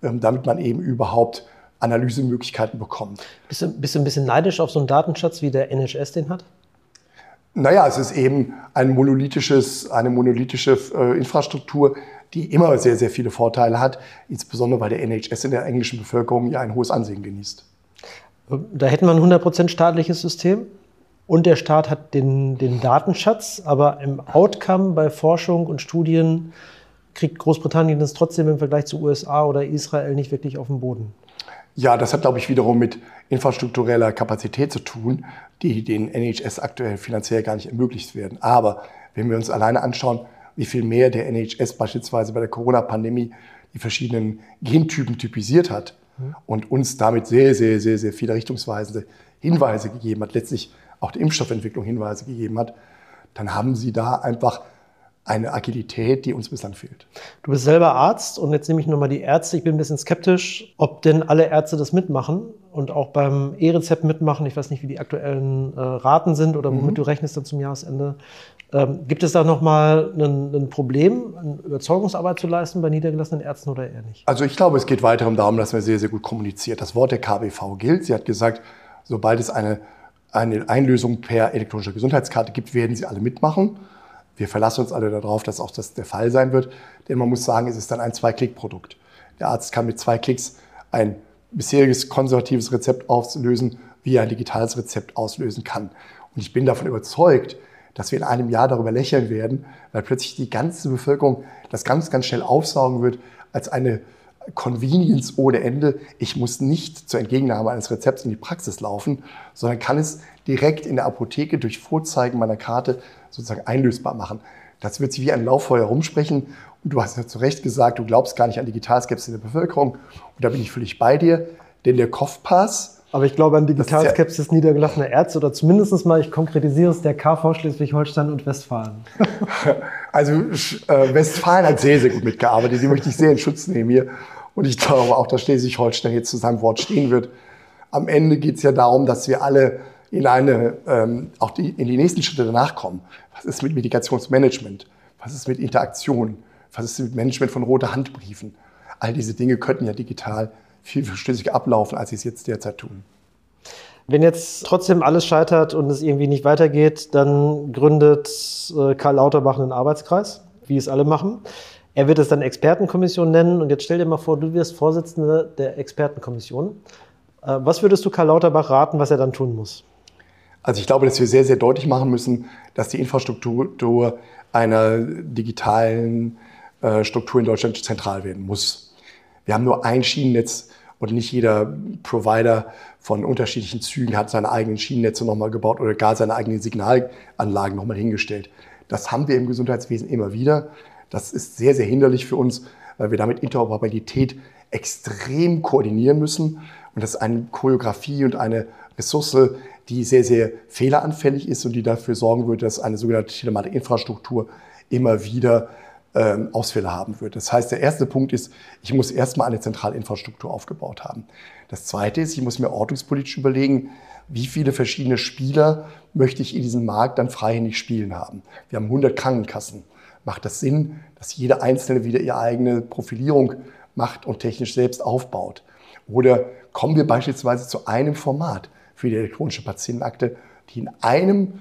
damit man eben überhaupt Analysemöglichkeiten bekommt. Bist du, bist du ein bisschen neidisch auf so einen Datenschatz, wie der NHS den hat? Naja, es ist eben ein monolithisches, eine monolithische äh, Infrastruktur, die immer sehr, sehr viele Vorteile hat, insbesondere weil der NHS in der englischen Bevölkerung ja ein hohes Ansehen genießt. Da hätten wir ein 100% staatliches System? und der Staat hat den, den Datenschatz, aber im Outcome bei Forschung und Studien kriegt Großbritannien das trotzdem im Vergleich zu USA oder Israel nicht wirklich auf den Boden. Ja, das hat, glaube ich, wiederum mit infrastruktureller Kapazität zu tun, die den NHS aktuell finanziell gar nicht ermöglicht werden. Aber wenn wir uns alleine anschauen, wie viel mehr der NHS beispielsweise bei der Corona-Pandemie die verschiedenen Gentypen typisiert hat mhm. und uns damit sehr, sehr, sehr, sehr viele richtungsweisende Hinweise gegeben hat, letztlich auch der Impfstoffentwicklung Hinweise gegeben hat, dann haben sie da einfach eine Agilität, die uns bislang fehlt. Du bist selber Arzt und jetzt nehme ich nochmal die Ärzte. Ich bin ein bisschen skeptisch, ob denn alle Ärzte das mitmachen und auch beim E-Rezept mitmachen. Ich weiß nicht, wie die aktuellen äh, Raten sind oder womit mhm. du rechnest dann zum Jahresende. Ähm, gibt es da nochmal ein, Problem, eine Überzeugungsarbeit zu leisten bei niedergelassenen Ärzten oder eher nicht? Also ich glaube, es geht weiter darum, dass man sehr, sehr gut kommuniziert. Das Wort der KBV gilt. Sie hat gesagt, sobald es eine, eine Einlösung per elektronischer Gesundheitskarte gibt, werden sie alle mitmachen. Wir verlassen uns alle darauf, dass auch das der Fall sein wird. Denn man muss sagen, es ist dann ein Zwei-Klick-Produkt. Der Arzt kann mit zwei Klicks ein bisheriges konservatives Rezept auslösen, wie er ein digitales Rezept auslösen kann. Und ich bin davon überzeugt, dass wir in einem Jahr darüber lächeln werden, weil plötzlich die ganze Bevölkerung das ganz, ganz schnell aufsaugen wird als eine Convenience ohne Ende. Ich muss nicht zur Entgegennahme eines Rezepts in die Praxis laufen, sondern kann es direkt in der Apotheke durch Vorzeigen meiner Karte sozusagen einlösbar machen. Das wird sich wie ein Lauffeuer rumsprechen. Und du hast ja zu Recht gesagt, du glaubst gar nicht an Digitalskepsis in der Bevölkerung. Und da bin ich völlig bei dir. Denn der Kopfpass, aber ich glaube an Digitalskepsis ja niedergelassener Ärzte oder zumindest mal, ich konkretisiere es, der KV Schleswig-Holstein und Westfalen. Also äh, Westfalen hat sehr, sehr gut mitgearbeitet. Die möchte ich sehr in Schutz nehmen hier. Und ich glaube auch, dass Schleswig-Holstein jetzt zu seinem Wort stehen wird. Am Ende geht es ja darum, dass wir alle in eine, ähm, auch die, in die nächsten Schritte danach kommen. Was ist mit Medikationsmanagement? Was ist mit Interaktion? Was ist mit Management von rote Handbriefen? All diese Dinge könnten ja digital viel flüssiger ablaufen, als sie es jetzt derzeit tun. Wenn jetzt trotzdem alles scheitert und es irgendwie nicht weitergeht, dann gründet äh, Karl Lauterbach einen Arbeitskreis, wie es alle machen. Er wird es dann Expertenkommission nennen. Und jetzt stell dir mal vor, du wirst Vorsitzender der Expertenkommission. Äh, was würdest du Karl Lauterbach raten, was er dann tun muss? Also ich glaube, dass wir sehr, sehr deutlich machen müssen, dass die Infrastruktur einer digitalen äh, Struktur in Deutschland zentral werden muss. Wir haben nur ein Schienennetz und nicht jeder Provider von unterschiedlichen Zügen hat seine eigenen Schienennetze nochmal gebaut oder gar seine eigenen Signalanlagen nochmal hingestellt. Das haben wir im Gesundheitswesen immer wieder. Das ist sehr, sehr hinderlich für uns, weil wir damit Interoperabilität extrem koordinieren müssen. Und das ist eine Choreografie und eine Ressource, die sehr, sehr fehleranfällig ist und die dafür sorgen würde, dass eine sogenannte Telematikinfrastruktur immer wieder ähm, Ausfälle haben wird. Das heißt, der erste Punkt ist, ich muss erstmal eine zentrale Infrastruktur aufgebaut haben. Das zweite ist, ich muss mir ordnungspolitisch überlegen, wie viele verschiedene Spieler möchte ich in diesem Markt dann freihändig spielen haben. Wir haben 100 Krankenkassen macht das Sinn, dass jede Einzelne wieder ihre eigene Profilierung macht und technisch selbst aufbaut? Oder kommen wir beispielsweise zu einem Format für die elektronische Patientenakte, die in einem,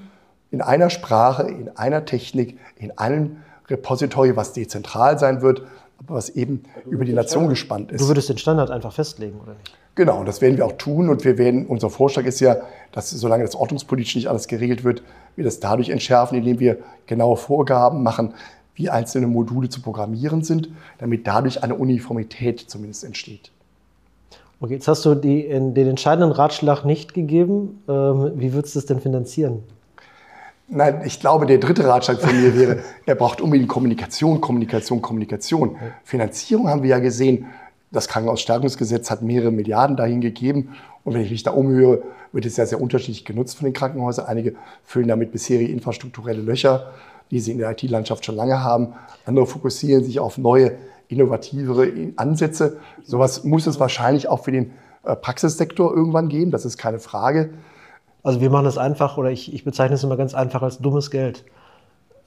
in einer Sprache, in einer Technik, in einem Repository, was dezentral sein wird, aber was eben über die Nation gespannt ist. Du würdest den Standard einfach festlegen, oder nicht? Genau, und das werden wir auch tun. Und wir werden, unser Vorschlag ist ja, dass solange das ordnungspolitisch nicht alles geregelt wird, wir das dadurch entschärfen, indem wir genaue Vorgaben machen, wie einzelne Module zu programmieren sind, damit dadurch eine Uniformität zumindest entsteht. Okay, jetzt hast du die, den entscheidenden Ratschlag nicht gegeben. Ähm, wie würdest du es denn finanzieren? Nein, ich glaube, der dritte Ratschlag von mir wäre, er braucht unbedingt Kommunikation, Kommunikation, Kommunikation. Finanzierung haben wir ja gesehen. Das Krankenhausstärkungsgesetz hat mehrere Milliarden dahin gegeben. Und wenn ich mich da umhöre, wird es ja sehr unterschiedlich genutzt von den Krankenhäusern. Einige füllen damit bisherige infrastrukturelle Löcher die sie in der IT-Landschaft schon lange haben. Andere fokussieren sich auf neue, innovativere Ansätze. Sowas muss es wahrscheinlich auch für den äh, Praxissektor irgendwann geben, das ist keine Frage. Also wir machen es einfach, oder ich, ich bezeichne es immer ganz einfach als dummes Geld.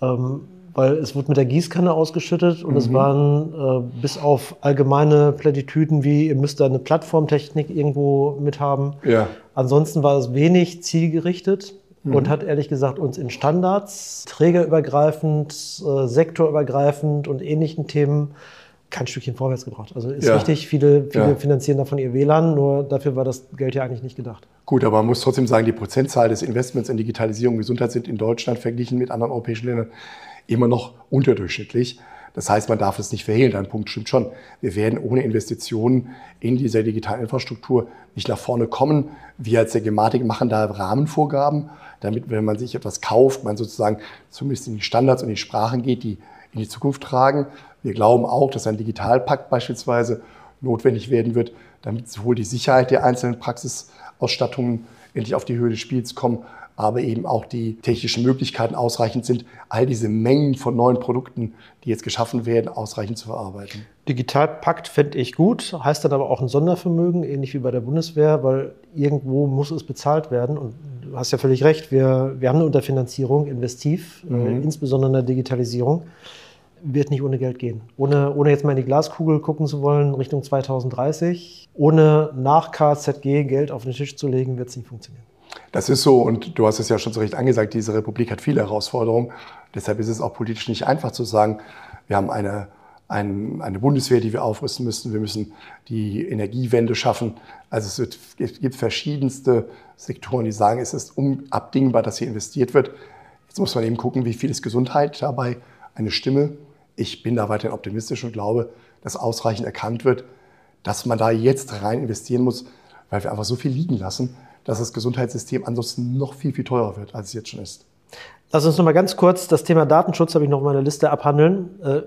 Ähm, weil es wurde mit der Gießkanne ausgeschüttet und mhm. es waren äh, bis auf allgemeine Plattitüden wie, ihr müsst da eine Plattformtechnik irgendwo mit haben. Ja. Ansonsten war es wenig zielgerichtet mhm. und hat ehrlich gesagt uns in Standards, trägerübergreifend, äh, sektorübergreifend und ähnlichen Themen kein Stückchen vorwärts gebracht. Also ist ja. richtig, viele, viele ja. finanzieren davon ihr WLAN, nur dafür war das Geld ja eigentlich nicht gedacht. Gut, aber man muss trotzdem sagen, die Prozentzahl des Investments in Digitalisierung und Gesundheit sind in Deutschland verglichen mit anderen europäischen Ländern immer noch unterdurchschnittlich. Das heißt, man darf es nicht verhehlen. Dein Punkt stimmt schon. Wir werden ohne Investitionen in dieser digitalen Infrastruktur nicht nach vorne kommen. Wir als der Gematik machen da Rahmenvorgaben, damit, wenn man sich etwas kauft, man sozusagen zumindest in die Standards und die Sprachen geht, die in die Zukunft tragen. Wir glauben auch, dass ein Digitalpakt beispielsweise notwendig werden wird, damit sowohl die Sicherheit der einzelnen Praxisausstattungen endlich auf die Höhe des Spiels kommen, aber eben auch die technischen Möglichkeiten ausreichend sind, all diese Mengen von neuen Produkten, die jetzt geschaffen werden, ausreichend zu verarbeiten. Digitalpakt fände ich gut, heißt dann aber auch ein Sondervermögen, ähnlich wie bei der Bundeswehr, weil irgendwo muss es bezahlt werden. Und du hast ja völlig recht, wir, wir haben eine Unterfinanzierung, investiv, äh, mhm. insbesondere in der Digitalisierung. Wird nicht ohne Geld gehen. Ohne, ohne jetzt mal in die Glaskugel gucken zu wollen, Richtung 2030, ohne nach KZG Geld auf den Tisch zu legen, wird es nicht funktionieren. Das ist so und du hast es ja schon so recht angesagt, diese Republik hat viele Herausforderungen. Deshalb ist es auch politisch nicht einfach zu sagen, wir haben eine, ein, eine Bundeswehr, die wir aufrüsten müssen, wir müssen die Energiewende schaffen. Also es, wird, es gibt verschiedenste Sektoren, die sagen, es ist unabdingbar, dass hier investiert wird. Jetzt muss man eben gucken, wie viel ist Gesundheit dabei, eine Stimme. Ich bin da weiterhin optimistisch und glaube, dass ausreichend erkannt wird, dass man da jetzt rein investieren muss, weil wir einfach so viel liegen lassen dass das Gesundheitssystem ansonsten noch viel, viel teurer wird, als es jetzt schon ist. Lass uns noch mal ganz kurz das Thema Datenschutz, habe ich noch auf meiner Liste, abhandeln. Äh,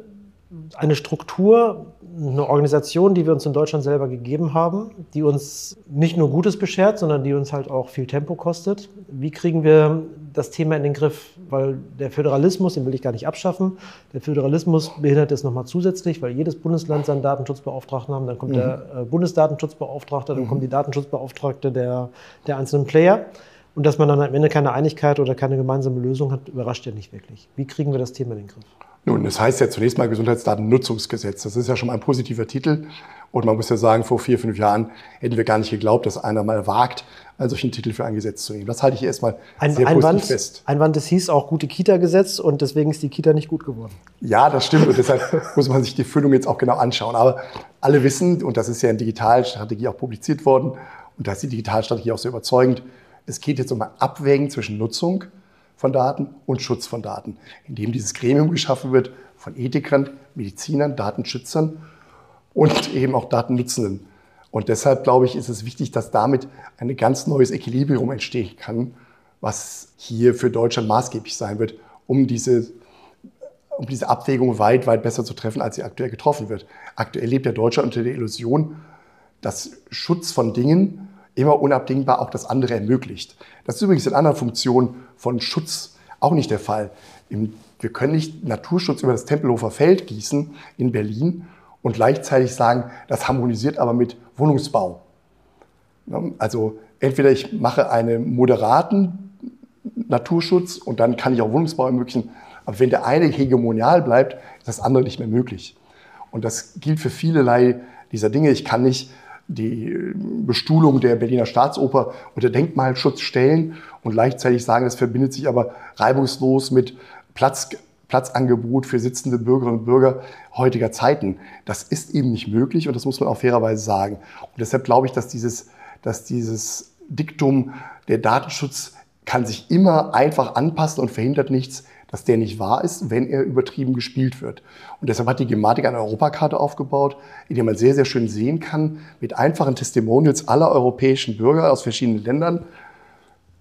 eine Struktur, eine Organisation, die wir uns in Deutschland selber gegeben haben, die uns nicht nur Gutes beschert, sondern die uns halt auch viel Tempo kostet. Wie kriegen wir das Thema in den Griff? Weil der Föderalismus, den will ich gar nicht abschaffen, der Föderalismus behindert es nochmal zusätzlich, weil jedes Bundesland seinen Datenschutzbeauftragten haben, dann kommt mhm. der äh, Bundesdatenschutzbeauftragte, dann mhm. kommt die Datenschutzbeauftragte der, der einzelnen Player. Und dass man dann am Ende keine Einigkeit oder keine gemeinsame Lösung hat, überrascht ja nicht wirklich. Wie kriegen wir das Thema in den Griff? Nun, das heißt ja zunächst mal Gesundheitsdatennutzungsgesetz. Das ist ja schon mal ein positiver Titel. Und man muss ja sagen, vor vier, fünf Jahren hätten wir gar nicht geglaubt, dass einer mal wagt, einen solchen Titel für ein Gesetz zu nehmen. Das halte ich erstmal ein, sehr Einwand, positiv fest. Einwand, es hieß auch gute Kita-Gesetz und deswegen ist die Kita nicht gut geworden. Ja, das stimmt und deshalb muss man sich die Füllung jetzt auch genau anschauen. Aber alle wissen, und das ist ja in Digitalstrategie auch publiziert worden, und da ist die Digitalstrategie auch sehr überzeugend, es geht jetzt um ein Abwägen zwischen Nutzung von Daten und Schutz von Daten, indem dieses Gremium geschaffen wird von Ethikern, Medizinern, Datenschützern und eben auch Datennutzenden. Und deshalb glaube ich, ist es wichtig, dass damit ein ganz neues Equilibrium entstehen kann, was hier für Deutschland maßgeblich sein wird, um diese, um diese Abwägung weit, weit besser zu treffen, als sie aktuell getroffen wird. Aktuell lebt der Deutschland unter der Illusion, dass Schutz von Dingen immer unabdingbar auch das andere ermöglicht. Das ist übrigens in anderen Funktionen von Schutz auch nicht der Fall. Wir können nicht Naturschutz über das Tempelhofer Feld gießen in Berlin und gleichzeitig sagen, das harmonisiert aber mit Wohnungsbau. Also entweder ich mache einen moderaten Naturschutz und dann kann ich auch Wohnungsbau ermöglichen, aber wenn der eine hegemonial bleibt, ist das andere nicht mehr möglich. Und das gilt für vielerlei dieser Dinge. Ich kann nicht die Bestuhlung der Berliner Staatsoper unter Denkmalschutz stellen und gleichzeitig sagen, das verbindet sich aber reibungslos mit Platz, Platzangebot für sitzende Bürgerinnen und Bürger heutiger Zeiten. Das ist eben nicht möglich und das muss man auch fairerweise sagen. Und deshalb glaube ich, dass dieses, dass dieses Diktum, der Datenschutz kann sich immer einfach anpassen und verhindert nichts, dass der nicht wahr ist, wenn er übertrieben gespielt wird. Und deshalb hat die Gematik eine Europakarte aufgebaut, in der man sehr, sehr schön sehen kann, mit einfachen Testimonials aller europäischen Bürger aus verschiedenen Ländern,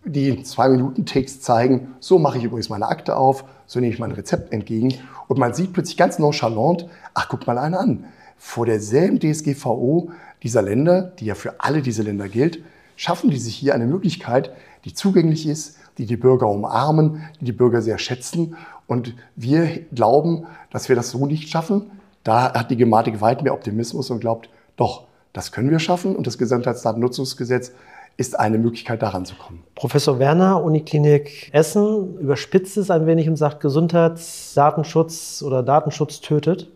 die zwei Minuten Text zeigen, so mache ich übrigens meine Akte auf, so nehme ich mein Rezept entgegen. Und man sieht plötzlich ganz nonchalant, ach, guck mal einer an. Vor derselben DSGVO dieser Länder, die ja für alle diese Länder gilt, schaffen die sich hier eine Möglichkeit, die zugänglich ist, die die Bürger umarmen, die die Bürger sehr schätzen. Und wir glauben, dass wir das so nicht schaffen. Da hat die Gematik weit mehr Optimismus und glaubt, doch, das können wir schaffen. Und das Gesundheitsdatennutzungsgesetz ist eine Möglichkeit, daran zu kommen. Professor Werner, Uniklinik Essen, überspitzt es ein wenig und sagt, Gesundheitsdatenschutz oder Datenschutz tötet.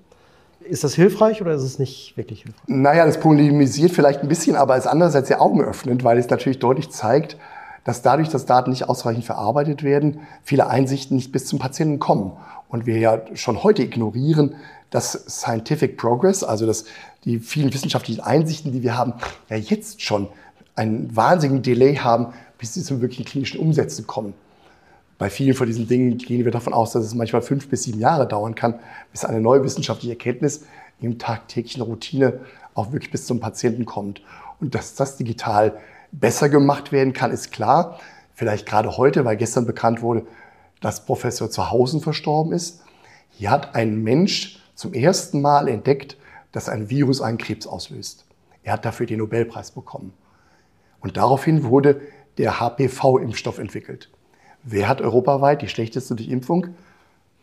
Ist das hilfreich oder ist es nicht wirklich hilfreich? Naja, das polemisiert vielleicht ein bisschen, aber ist andererseits sehr augenöffnend, weil es natürlich deutlich zeigt, dass dadurch, dass Daten nicht ausreichend verarbeitet werden, viele Einsichten nicht bis zum Patienten kommen. und wir ja schon heute ignorieren, dass Scientific Progress, also dass die vielen wissenschaftlichen Einsichten, die wir haben, ja jetzt schon einen wahnsinnigen Delay haben, bis sie zum wirklichen klinischen Umsetzen kommen. Bei vielen von diesen Dingen gehen wir davon aus, dass es manchmal fünf bis sieben Jahre dauern kann, bis eine neue wissenschaftliche Erkenntnis im tagtäglichen Routine auch wirklich bis zum Patienten kommt. Und dass das digital besser gemacht werden kann, ist klar. Vielleicht gerade heute, weil gestern bekannt wurde, dass Professor Zuhausen verstorben ist. Hier hat ein Mensch zum ersten Mal entdeckt, dass ein Virus einen Krebs auslöst. Er hat dafür den Nobelpreis bekommen. Und daraufhin wurde der HPV-Impfstoff entwickelt. Wer hat europaweit die schlechteste Durchimpfung?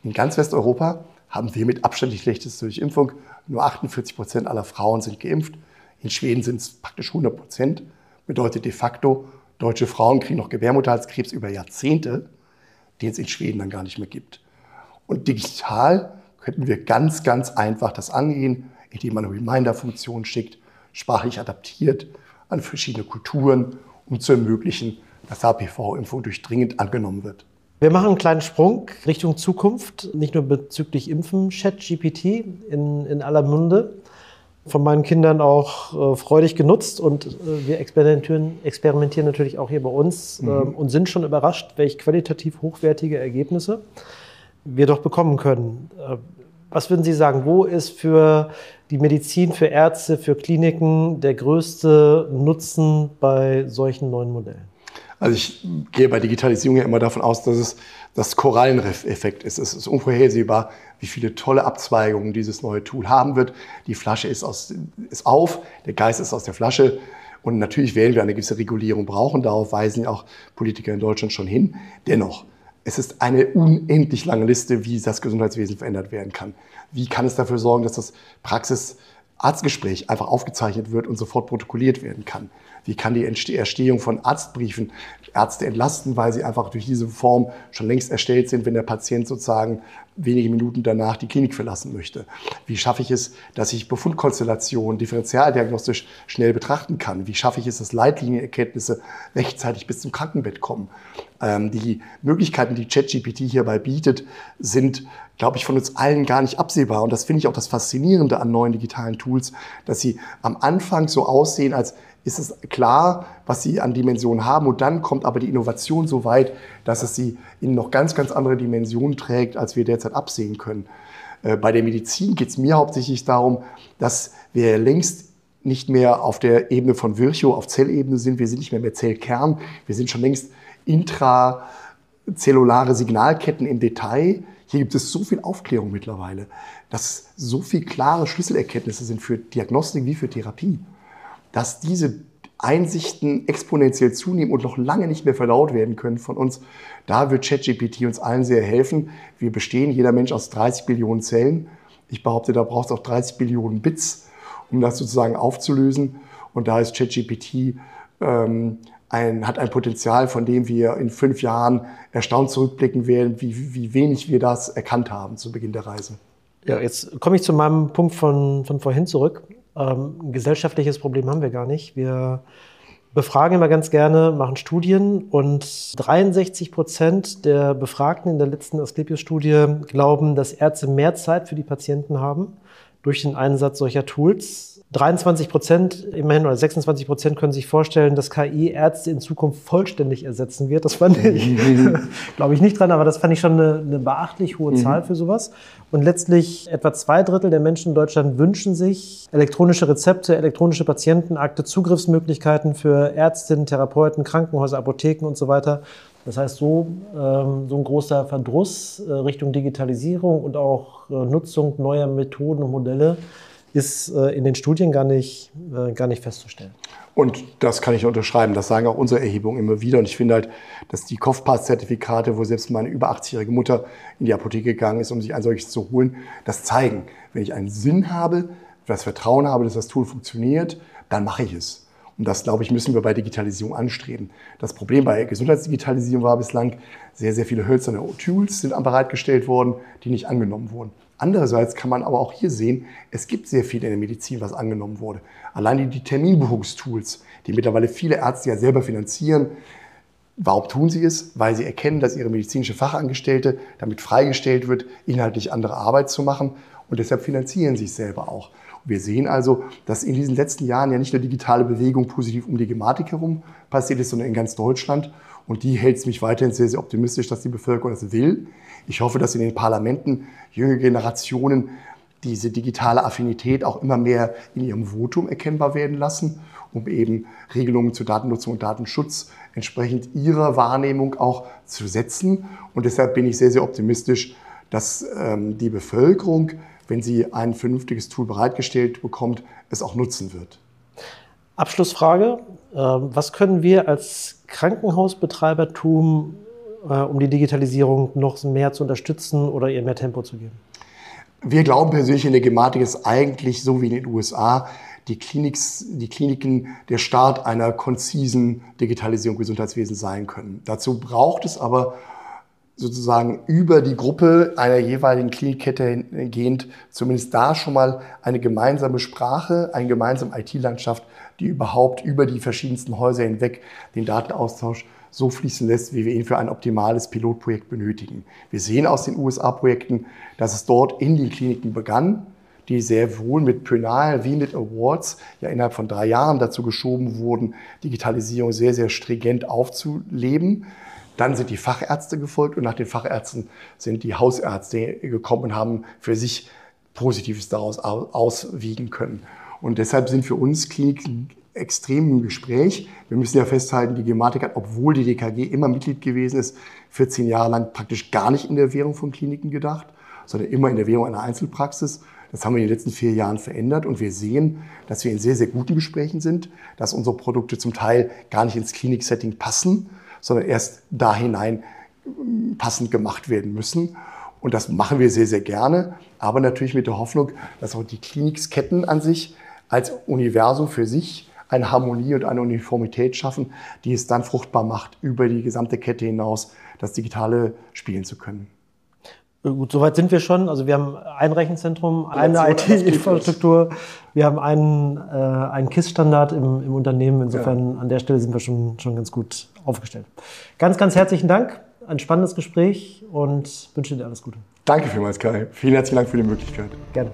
In ganz Westeuropa haben wir mit Abstand die schlechteste Durchimpfung. Nur 48 Prozent aller Frauen sind geimpft. In Schweden sind es praktisch 100 Prozent. Bedeutet de facto, deutsche Frauen kriegen noch Gebärmutterhalskrebs über Jahrzehnte, den es in Schweden dann gar nicht mehr gibt. Und digital könnten wir ganz, ganz einfach das angehen, indem man eine Reminder-Funktion schickt, sprachlich adaptiert an verschiedene Kulturen, um zu ermöglichen, dass HPV-Impfung durchdringend angenommen wird. Wir machen einen kleinen Sprung Richtung Zukunft, nicht nur bezüglich Impfen, ChatGPT in, in aller Munde, von meinen Kindern auch äh, freudig genutzt und äh, wir experimentieren, experimentieren natürlich auch hier bei uns mhm. und sind schon überrascht, welche qualitativ hochwertige Ergebnisse wir doch bekommen können. Äh, was würden Sie sagen, wo ist für die Medizin, für Ärzte, für Kliniken der größte Nutzen bei solchen neuen Modellen? Also ich gehe bei Digitalisierung ja immer davon aus, dass es das Korallenriff-Effekt ist. Es ist unvorhersehbar, wie viele tolle Abzweigungen dieses neue Tool haben wird. Die Flasche ist, aus, ist auf, der Geist ist aus der Flasche. Und natürlich werden wir eine gewisse Regulierung brauchen. Darauf weisen auch Politiker in Deutschland schon hin. Dennoch, es ist eine unendlich lange Liste, wie das Gesundheitswesen verändert werden kann. Wie kann es dafür sorgen, dass das Praxis-Arztgespräch einfach aufgezeichnet wird und sofort protokolliert werden kann? Wie kann die Erstehung von Arztbriefen Ärzte entlasten, weil sie einfach durch diese Form schon längst erstellt sind, wenn der Patient sozusagen wenige Minuten danach die Klinik verlassen möchte? Wie schaffe ich es, dass ich Befundkonstellationen differentialdiagnostisch schnell betrachten kann? Wie schaffe ich es, dass Leitlinienerkenntnisse rechtzeitig bis zum Krankenbett kommen? Ähm, die Möglichkeiten, die ChatGPT hierbei bietet, sind, glaube ich, von uns allen gar nicht absehbar. Und das finde ich auch das Faszinierende an neuen digitalen Tools, dass sie am Anfang so aussehen, als ist es klar, was sie an Dimensionen haben. Und dann kommt aber die Innovation so weit, dass es sie in noch ganz, ganz andere Dimensionen trägt, als wir derzeit absehen können. Äh, bei der Medizin geht es mir hauptsächlich darum, dass wir längst nicht mehr auf der Ebene von Virchow, auf Zellebene sind. Wir sind nicht mehr mehr Zellkern. Wir sind schon längst intrazellulare Signalketten im Detail. Hier gibt es so viel Aufklärung mittlerweile, dass so viel klare Schlüsselerkenntnisse sind für Diagnostik wie für Therapie dass diese Einsichten exponentiell zunehmen und noch lange nicht mehr verdaut werden können von uns. Da wird ChatGPT uns allen sehr helfen. Wir bestehen, jeder Mensch, aus 30 Billionen Zellen. Ich behaupte, da braucht es auch 30 Billionen Bits, um das sozusagen aufzulösen. Und da ist ChatGPT ähm, ein, hat ein Potenzial, von dem wir in fünf Jahren erstaunt zurückblicken werden, wie, wie wenig wir das erkannt haben zu Beginn der Reise. Ja, jetzt komme ich zu meinem Punkt von, von vorhin zurück. Ähm, ein gesellschaftliches Problem haben wir gar nicht. Wir befragen immer ganz gerne, machen Studien und 63 Prozent der Befragten in der letzten Asklepios-Studie glauben, dass Ärzte mehr Zeit für die Patienten haben durch den Einsatz solcher Tools. 23 Prozent, immerhin, oder 26 Prozent können sich vorstellen, dass KI Ärzte in Zukunft vollständig ersetzen wird. Das fand ich, mhm. glaube ich nicht dran, aber das fand ich schon eine, eine beachtlich hohe mhm. Zahl für sowas. Und letztlich etwa zwei Drittel der Menschen in Deutschland wünschen sich elektronische Rezepte, elektronische Patientenakte, Zugriffsmöglichkeiten für Ärztinnen, Therapeuten, Krankenhäuser, Apotheken und so weiter. Das heißt, so, ähm, so ein großer Verdruss äh, Richtung Digitalisierung und auch äh, Nutzung neuer Methoden und Modelle ist äh, in den Studien gar nicht, gar nicht festzustellen. Und das kann ich unterschreiben. Das sagen auch unsere Erhebungen immer wieder. Und ich finde halt, dass die Kopfpass-Zertifikate, wo selbst meine über 80-jährige Mutter in die Apotheke gegangen ist, um sich ein solches zu holen, das zeigen. Wenn ich einen Sinn habe, das Vertrauen habe, dass das Tool funktioniert, dann mache ich es. Und das, glaube ich, müssen wir bei Digitalisierung anstreben. Das Problem bei Gesundheitsdigitalisierung war bislang, sehr, sehr viele hölzerne Tools sind bereitgestellt worden, die nicht angenommen wurden. Andererseits kann man aber auch hier sehen, es gibt sehr viel in der Medizin, was angenommen wurde. Allein die, Terminbuchungstools, die mittlerweile viele Ärzte ja selber finanzieren, Warum tun sie es? Weil sie erkennen, dass ihre medizinische Fachangestellte damit freigestellt wird, inhaltlich andere Arbeit zu machen. Und deshalb finanzieren sie es selber auch. Wir sehen also, dass in diesen letzten Jahren ja nicht nur digitale Bewegung positiv um die Gematik herum passiert ist, sondern in ganz Deutschland. Und die hält es mich weiterhin sehr, sehr optimistisch, dass die Bevölkerung das will. Ich hoffe, dass in den Parlamenten junge Generationen diese digitale Affinität auch immer mehr in ihrem Votum erkennbar werden lassen, um eben Regelungen zur Datennutzung und Datenschutz entsprechend ihrer Wahrnehmung auch zu setzen. Und deshalb bin ich sehr, sehr optimistisch, dass ähm, die Bevölkerung, wenn sie ein vernünftiges Tool bereitgestellt bekommt, es auch nutzen wird. Abschlussfrage. Ähm, was können wir als Krankenhausbetreiber tun, äh, um die Digitalisierung noch mehr zu unterstützen oder ihr mehr Tempo zu geben? Wir glauben persönlich in der Gematik ist eigentlich so wie in den USA die, Kliniks, die Kliniken der Start einer konzisen Digitalisierung Gesundheitswesen sein können. Dazu braucht es aber sozusagen über die Gruppe einer jeweiligen Klinikkette hingehend zumindest da schon mal eine gemeinsame Sprache, eine gemeinsame IT-Landschaft, die überhaupt über die verschiedensten Häuser hinweg den Datenaustausch so fließen lässt, wie wir ihn für ein optimales Pilotprojekt benötigen. Wir sehen aus den USA-Projekten, dass es dort in den Kliniken begann, die sehr wohl mit Penal wie mit Awards ja innerhalb von drei Jahren dazu geschoben wurden, Digitalisierung sehr, sehr stringent aufzuleben. Dann sind die Fachärzte gefolgt und nach den Fachärzten sind die Hausärzte gekommen und haben für sich Positives daraus auswiegen können. Und deshalb sind für uns Kliniken extrem im Gespräch. Wir müssen ja festhalten, die Gematik hat, obwohl die DKG immer Mitglied gewesen ist, 14 Jahre lang praktisch gar nicht in der Währung von Kliniken gedacht, sondern immer in der Währung einer Einzelpraxis. Das haben wir in den letzten vier Jahren verändert und wir sehen, dass wir in sehr, sehr guten Gesprächen sind, dass unsere Produkte zum Teil gar nicht ins Kliniksetting passen, sondern erst da hinein passend gemacht werden müssen. Und das machen wir sehr, sehr gerne, aber natürlich mit der Hoffnung, dass auch die Klinikketten an sich als Universum für sich eine Harmonie und eine Uniformität schaffen, die es dann fruchtbar macht, über die gesamte Kette hinaus das Digitale spielen zu können. Gut, soweit sind wir schon. Also wir haben ein Rechenzentrum, eine IT-Infrastruktur, wir haben einen, äh, einen KISS-Standard im, im, Unternehmen. Insofern ja. an der Stelle sind wir schon, schon ganz gut aufgestellt. Ganz, ganz herzlichen Dank. Ein spannendes Gespräch und wünsche dir alles Gute. Danke vielmals, Kai. Vielen herzlichen Dank für die Möglichkeit. Gerne.